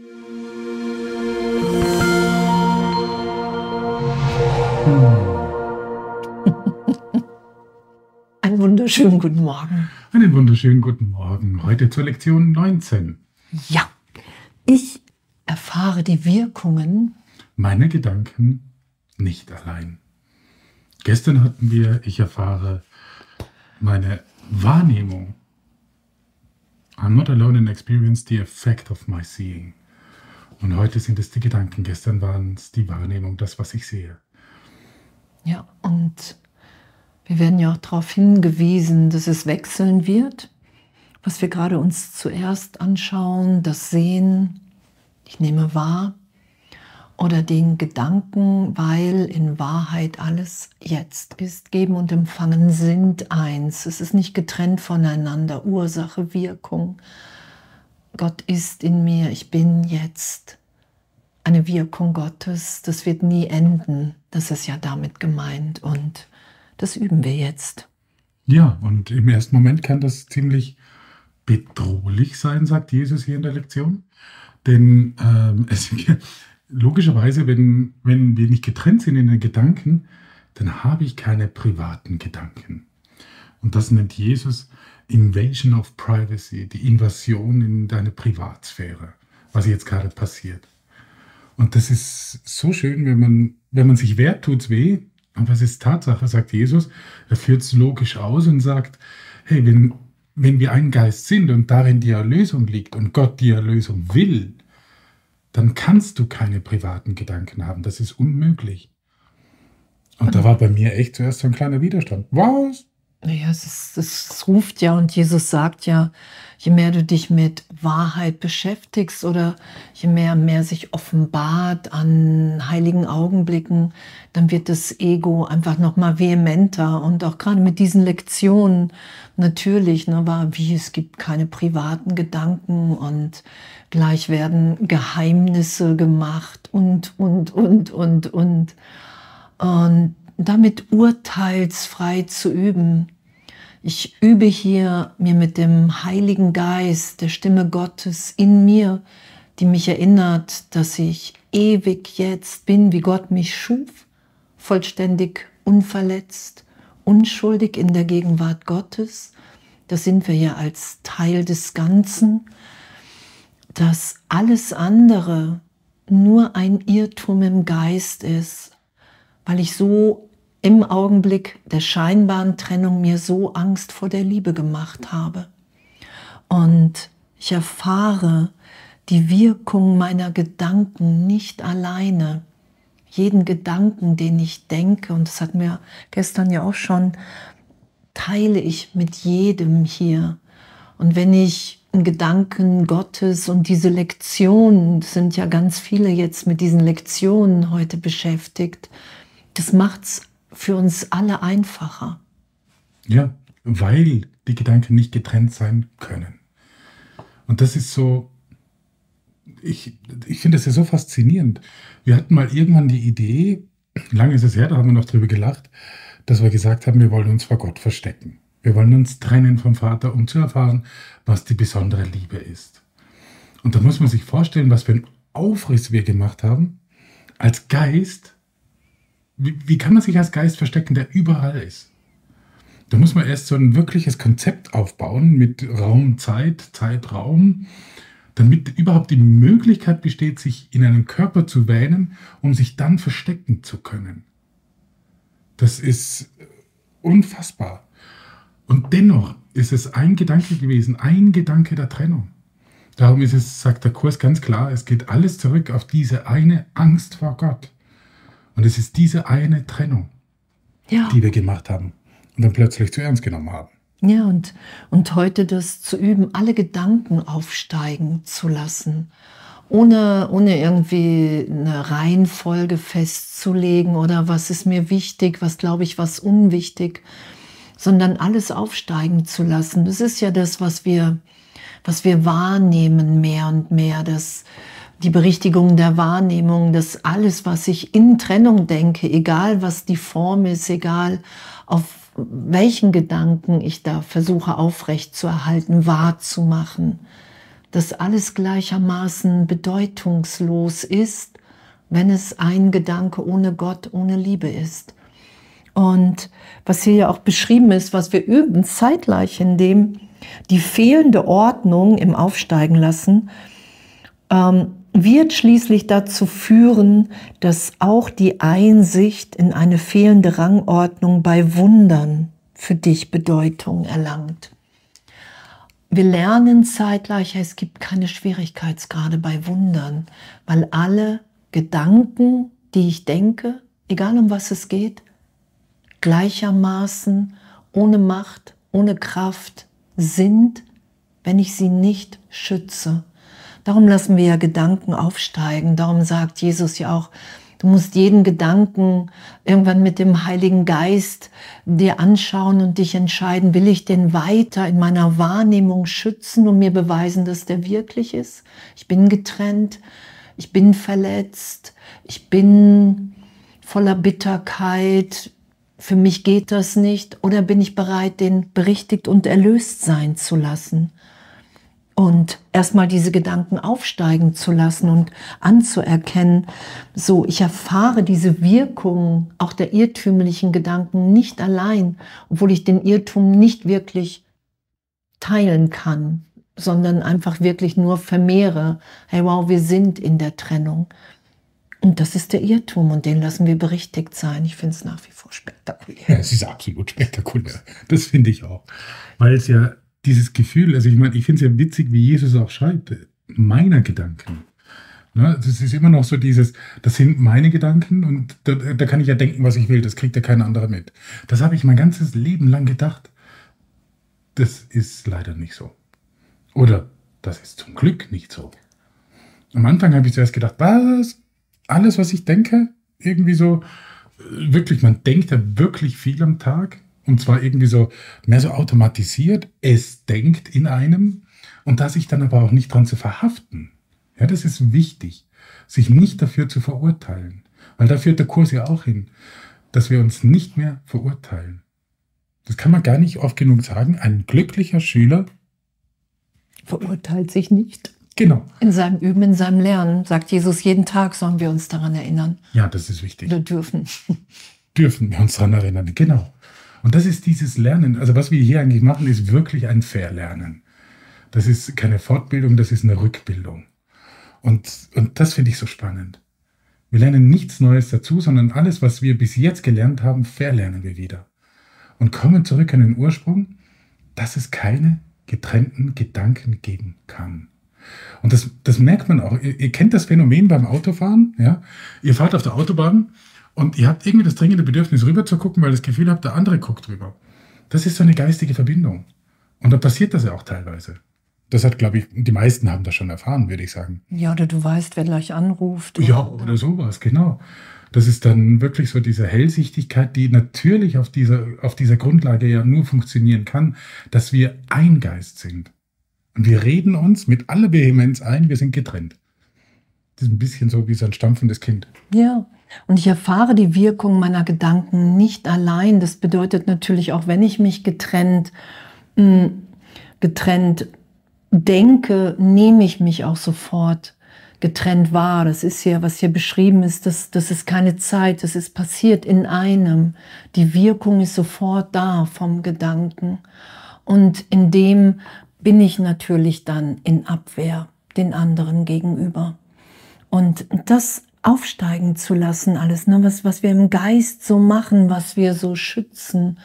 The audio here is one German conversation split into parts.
Einen wunderschönen guten Morgen. Einen wunderschönen guten Morgen. Heute zur Lektion 19. Ja, ich erfahre die Wirkungen Meine Gedanken nicht allein. Gestern hatten wir, ich erfahre meine Wahrnehmung. I'm not alone in experience the effect of my seeing. Und heute sind es die Gedanken, gestern waren es die Wahrnehmung, das, was ich sehe. Ja, und wir werden ja auch darauf hingewiesen, dass es wechseln wird. Was wir gerade uns zuerst anschauen, das Sehen, ich nehme wahr, oder den Gedanken, weil in Wahrheit alles jetzt ist. Geben und Empfangen sind eins. Es ist nicht getrennt voneinander. Ursache, Wirkung. Gott ist in mir. Ich bin jetzt eine Wirkung Gottes. Das wird nie enden. Das ist ja damit gemeint. Und das üben wir jetzt. Ja, und im ersten Moment kann das ziemlich bedrohlich sein, sagt Jesus hier in der Lektion. Denn ähm, es, logischerweise, wenn, wenn wir nicht getrennt sind in den Gedanken, dann habe ich keine privaten Gedanken. Und das nennt Jesus Invasion of Privacy, die Invasion in deine Privatsphäre, was jetzt gerade passiert. Und das ist so schön, wenn man, wenn man sich wehrt, tut es weh. Aber es ist Tatsache, sagt Jesus. Er führt es logisch aus und sagt, hey, wenn, wenn wir ein Geist sind und darin die Erlösung liegt und Gott die Erlösung will, dann kannst du keine privaten Gedanken haben. Das ist unmöglich. Und da war bei mir echt zuerst so ein kleiner Widerstand. Was? Naja, es, ist, es ruft ja und Jesus sagt ja, je mehr du dich mit Wahrheit beschäftigst oder je mehr mehr sich offenbart an heiligen Augenblicken, dann wird das Ego einfach noch mal vehementer und auch gerade mit diesen Lektionen natürlich, ne, war wie es gibt keine privaten Gedanken und gleich werden Geheimnisse gemacht und und und und und. Und damit urteilsfrei zu üben. Ich übe hier mir mit dem Heiligen Geist, der Stimme Gottes in mir, die mich erinnert, dass ich ewig jetzt bin, wie Gott mich schuf, vollständig unverletzt, unschuldig in der Gegenwart Gottes. Das sind wir ja als Teil des Ganzen, dass alles andere nur ein Irrtum im Geist ist, weil ich so im Augenblick der scheinbaren Trennung mir so Angst vor der Liebe gemacht habe. Und ich erfahre die Wirkung meiner Gedanken nicht alleine. Jeden Gedanken, den ich denke, und das hat mir gestern ja auch schon, teile ich mit jedem hier. Und wenn ich in Gedanken Gottes und diese Lektionen, sind ja ganz viele jetzt mit diesen Lektionen heute beschäftigt, das macht's für uns alle einfacher. Ja, weil die Gedanken nicht getrennt sein können. Und das ist so, ich, ich finde das ja so faszinierend. Wir hatten mal irgendwann die Idee, lange ist es her, da haben wir noch drüber gelacht, dass wir gesagt haben, wir wollen uns vor Gott verstecken. Wir wollen uns trennen vom Vater, um zu erfahren, was die besondere Liebe ist. Und da muss man sich vorstellen, was für einen Aufriss wir gemacht haben, als Geist wie, wie kann man sich als Geist verstecken, der überall ist? Da muss man erst so ein wirkliches Konzept aufbauen mit Raum, Zeit, Zeitraum, damit überhaupt die Möglichkeit besteht, sich in einen Körper zu wähnen, um sich dann verstecken zu können. Das ist unfassbar. Und dennoch ist es ein Gedanke gewesen, ein Gedanke der Trennung. Darum ist es, sagt der Kurs ganz klar, es geht alles zurück auf diese eine Angst vor Gott. Und es ist diese eine Trennung, ja. die wir gemacht haben und dann plötzlich zu ernst genommen haben. Ja, und, und heute das zu üben, alle Gedanken aufsteigen zu lassen, ohne, ohne irgendwie eine Reihenfolge festzulegen oder was ist mir wichtig, was glaube ich, was unwichtig, sondern alles aufsteigen zu lassen. Das ist ja das, was wir, was wir wahrnehmen mehr und mehr, dass die Berichtigung der Wahrnehmung, dass alles, was ich in Trennung denke, egal was die Form ist, egal auf welchen Gedanken ich da versuche aufrecht zu erhalten, wahrzumachen, dass alles gleichermaßen bedeutungslos ist, wenn es ein Gedanke ohne Gott, ohne Liebe ist. Und was hier ja auch beschrieben ist, was wir üben, zeitgleich in dem die fehlende Ordnung im Aufsteigen lassen, ähm, wird schließlich dazu führen, dass auch die Einsicht in eine fehlende Rangordnung bei Wundern für dich Bedeutung erlangt. Wir lernen zeitgleich, es gibt keine Schwierigkeitsgrade bei Wundern, weil alle Gedanken, die ich denke, egal um was es geht, gleichermaßen ohne Macht, ohne Kraft sind, wenn ich sie nicht schütze. Darum lassen wir ja Gedanken aufsteigen. Darum sagt Jesus ja auch, du musst jeden Gedanken irgendwann mit dem Heiligen Geist dir anschauen und dich entscheiden, will ich den weiter in meiner Wahrnehmung schützen und mir beweisen, dass der wirklich ist? Ich bin getrennt, ich bin verletzt, ich bin voller Bitterkeit, für mich geht das nicht, oder bin ich bereit, den berichtigt und erlöst sein zu lassen? Und erstmal diese Gedanken aufsteigen zu lassen und anzuerkennen, so, ich erfahre diese Wirkung auch der irrtümlichen Gedanken nicht allein, obwohl ich den Irrtum nicht wirklich teilen kann, sondern einfach wirklich nur vermehre. Hey, wow, wir sind in der Trennung. Und das ist der Irrtum und den lassen wir berichtigt sein. Ich finde es nach wie vor spektakulär. Ja, es ist absolut spektakulär. Das finde ich auch. Weil es ja dieses Gefühl, also ich meine, ich finde es ja witzig, wie Jesus auch schreibt, meiner Gedanken. Ne, das ist immer noch so dieses, das sind meine Gedanken und da, da kann ich ja denken, was ich will, das kriegt ja kein anderer mit. Das habe ich mein ganzes Leben lang gedacht. Das ist leider nicht so. Oder das ist zum Glück nicht so. Am Anfang habe ich zuerst gedacht, was? alles, was ich denke, irgendwie so, äh, wirklich, man denkt ja wirklich viel am Tag. Und zwar irgendwie so, mehr so automatisiert. Es denkt in einem. Und da sich dann aber auch nicht dran zu verhaften. Ja, das ist wichtig. Sich nicht dafür zu verurteilen. Weil da führt der Kurs ja auch hin, dass wir uns nicht mehr verurteilen. Das kann man gar nicht oft genug sagen. Ein glücklicher Schüler verurteilt sich nicht. Genau. In seinem Üben, in seinem Lernen, sagt Jesus, jeden Tag sollen wir uns daran erinnern. Ja, das ist wichtig. Wir dürfen. Dürfen wir uns daran erinnern, genau. Und das ist dieses Lernen. Also was wir hier eigentlich machen, ist wirklich ein Verlernen. Das ist keine Fortbildung, das ist eine Rückbildung. Und, und das finde ich so spannend. Wir lernen nichts Neues dazu, sondern alles, was wir bis jetzt gelernt haben, verlernen wir wieder. Und kommen zurück an den Ursprung, dass es keine getrennten Gedanken geben kann. Und das, das merkt man auch. Ihr, ihr, kennt das Phänomen beim Autofahren. Ja? Ihr fahrt auf der Autobahn und ihr habt irgendwie das dringende Bedürfnis, rüber zu gucken, weil ihr das Gefühl habt, der andere guckt rüber. Das ist so eine geistige Verbindung. Und da passiert das ja auch teilweise. Das hat, glaube ich, die meisten haben das schon erfahren, würde ich sagen. Ja, oder du weißt, wer gleich anruft. Oder, ja, oder sowas, genau. Das ist dann wirklich so diese Hellsichtigkeit, die natürlich auf dieser, auf dieser Grundlage ja nur funktionieren kann, dass wir ein Geist sind. Und wir reden uns mit aller Vehemenz ein, wir sind getrennt. Das ist ein bisschen so wie so ein stampfendes Kind. Ja, und ich erfahre die Wirkung meiner Gedanken nicht allein. Das bedeutet natürlich auch, wenn ich mich getrennt, mh, hm, getrennt denke, nehme ich mich auch sofort getrennt wahr. Das ist ja, was hier beschrieben ist, das, das ist keine Zeit, das ist passiert in einem. Die Wirkung ist sofort da vom Gedanken. Und in dem bin ich natürlich dann in Abwehr den anderen gegenüber. Und das aufsteigen zu lassen, alles, ne, was, was wir im Geist so machen, was wir so schützen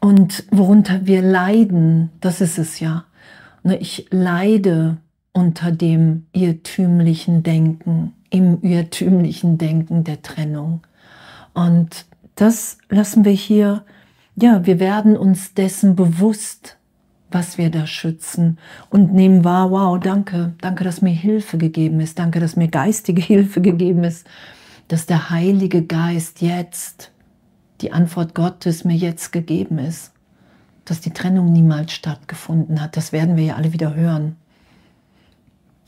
und worunter wir leiden, das ist es ja. Ne, ich leide unter dem irrtümlichen Denken, im irrtümlichen Denken der Trennung. Und das lassen wir hier, ja, wir werden uns dessen bewusst, was wir da schützen und nehmen wahr, wow, danke, danke, dass mir Hilfe gegeben ist, danke, dass mir geistige Hilfe gegeben ist, dass der Heilige Geist jetzt, die Antwort Gottes mir jetzt gegeben ist, dass die Trennung niemals stattgefunden hat. Das werden wir ja alle wieder hören.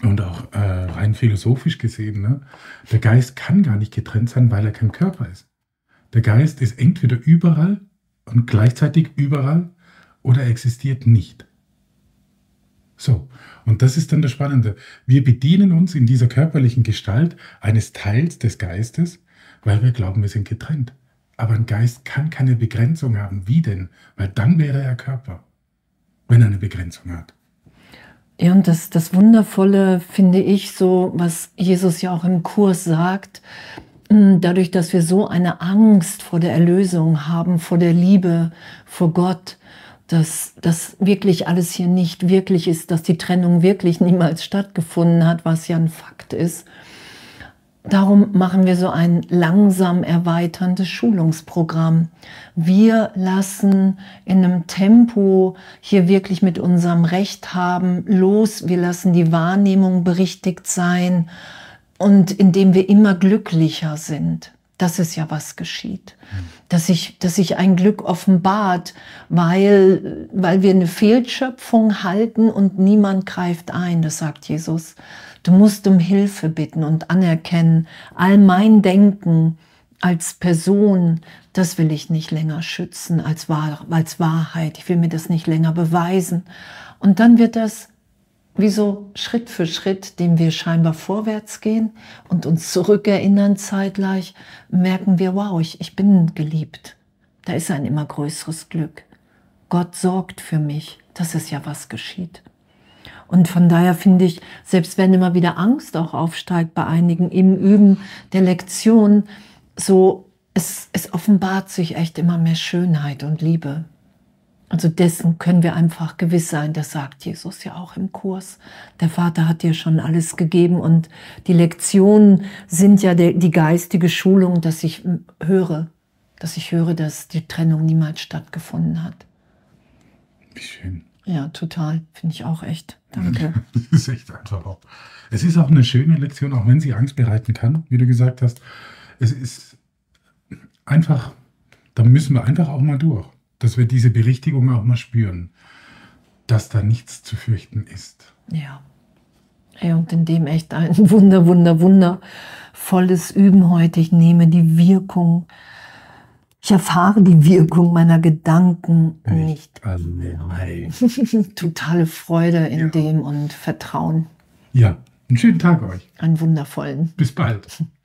Und auch äh, rein philosophisch gesehen, ne? der Geist kann gar nicht getrennt sein, weil er kein Körper ist. Der Geist ist entweder überall und gleichzeitig überall oder existiert nicht. So, und das ist dann das Spannende. Wir bedienen uns in dieser körperlichen Gestalt eines Teils des Geistes, weil wir glauben, wir sind getrennt. Aber ein Geist kann keine Begrenzung haben. Wie denn? Weil dann wäre er Körper, wenn er eine Begrenzung hat. Ja, und das, das Wundervolle finde ich so, was Jesus ja auch im Kurs sagt, hm, dadurch, dass wir so eine Angst vor der Erlösung haben, vor der Liebe, vor Gott, dass das wirklich alles hier nicht wirklich ist, dass die Trennung wirklich niemals stattgefunden hat, was ja ein Fakt ist. Darum machen wir so ein langsam erweiterndes Schulungsprogramm. Wir lassen in einem Tempo hier wirklich mit unserem Recht haben los. Wir lassen die Wahrnehmung berichtigt sein und indem wir immer glücklicher sind. Das ist ja was geschieht. Dass sich, dass sich ein Glück offenbart, weil, weil wir eine Fehlschöpfung halten und niemand greift ein, das sagt Jesus. Du musst um Hilfe bitten und anerkennen, all mein Denken als Person, das will ich nicht länger schützen als, Wahr, als Wahrheit. Ich will mir das nicht länger beweisen. Und dann wird das wie so Schritt für Schritt, dem wir scheinbar vorwärts gehen und uns zurückerinnern zeitgleich, merken wir, wow, ich, ich bin geliebt. Da ist ein immer größeres Glück. Gott sorgt für mich. Das ist ja, was geschieht. Und von daher finde ich, selbst wenn immer wieder Angst auch aufsteigt bei einigen im Üben der Lektion, so es, es offenbart sich echt immer mehr Schönheit und Liebe. Also dessen können wir einfach gewiss sein, das sagt Jesus ja auch im Kurs. Der Vater hat dir schon alles gegeben und die Lektionen sind ja die geistige Schulung, dass ich höre, dass ich höre, dass die Trennung niemals stattgefunden hat. Wie schön. Ja, total. Finde ich auch echt. Danke. das ist echt einfach auch. Es ist auch eine schöne Lektion, auch wenn sie Angst bereiten kann, wie du gesagt hast. Es ist einfach, da müssen wir einfach auch mal durch, dass wir diese Berichtigung auch mal spüren, dass da nichts zu fürchten ist. Ja. Hey, und in dem echt ein wunder, wunder, wundervolles Üben heute. Ich nehme die Wirkung ich erfahre die Wirkung meiner Gedanken nicht. nicht. Totale Freude in ja. dem und Vertrauen. Ja, einen schönen Tag euch. Einen wundervollen. Bis bald.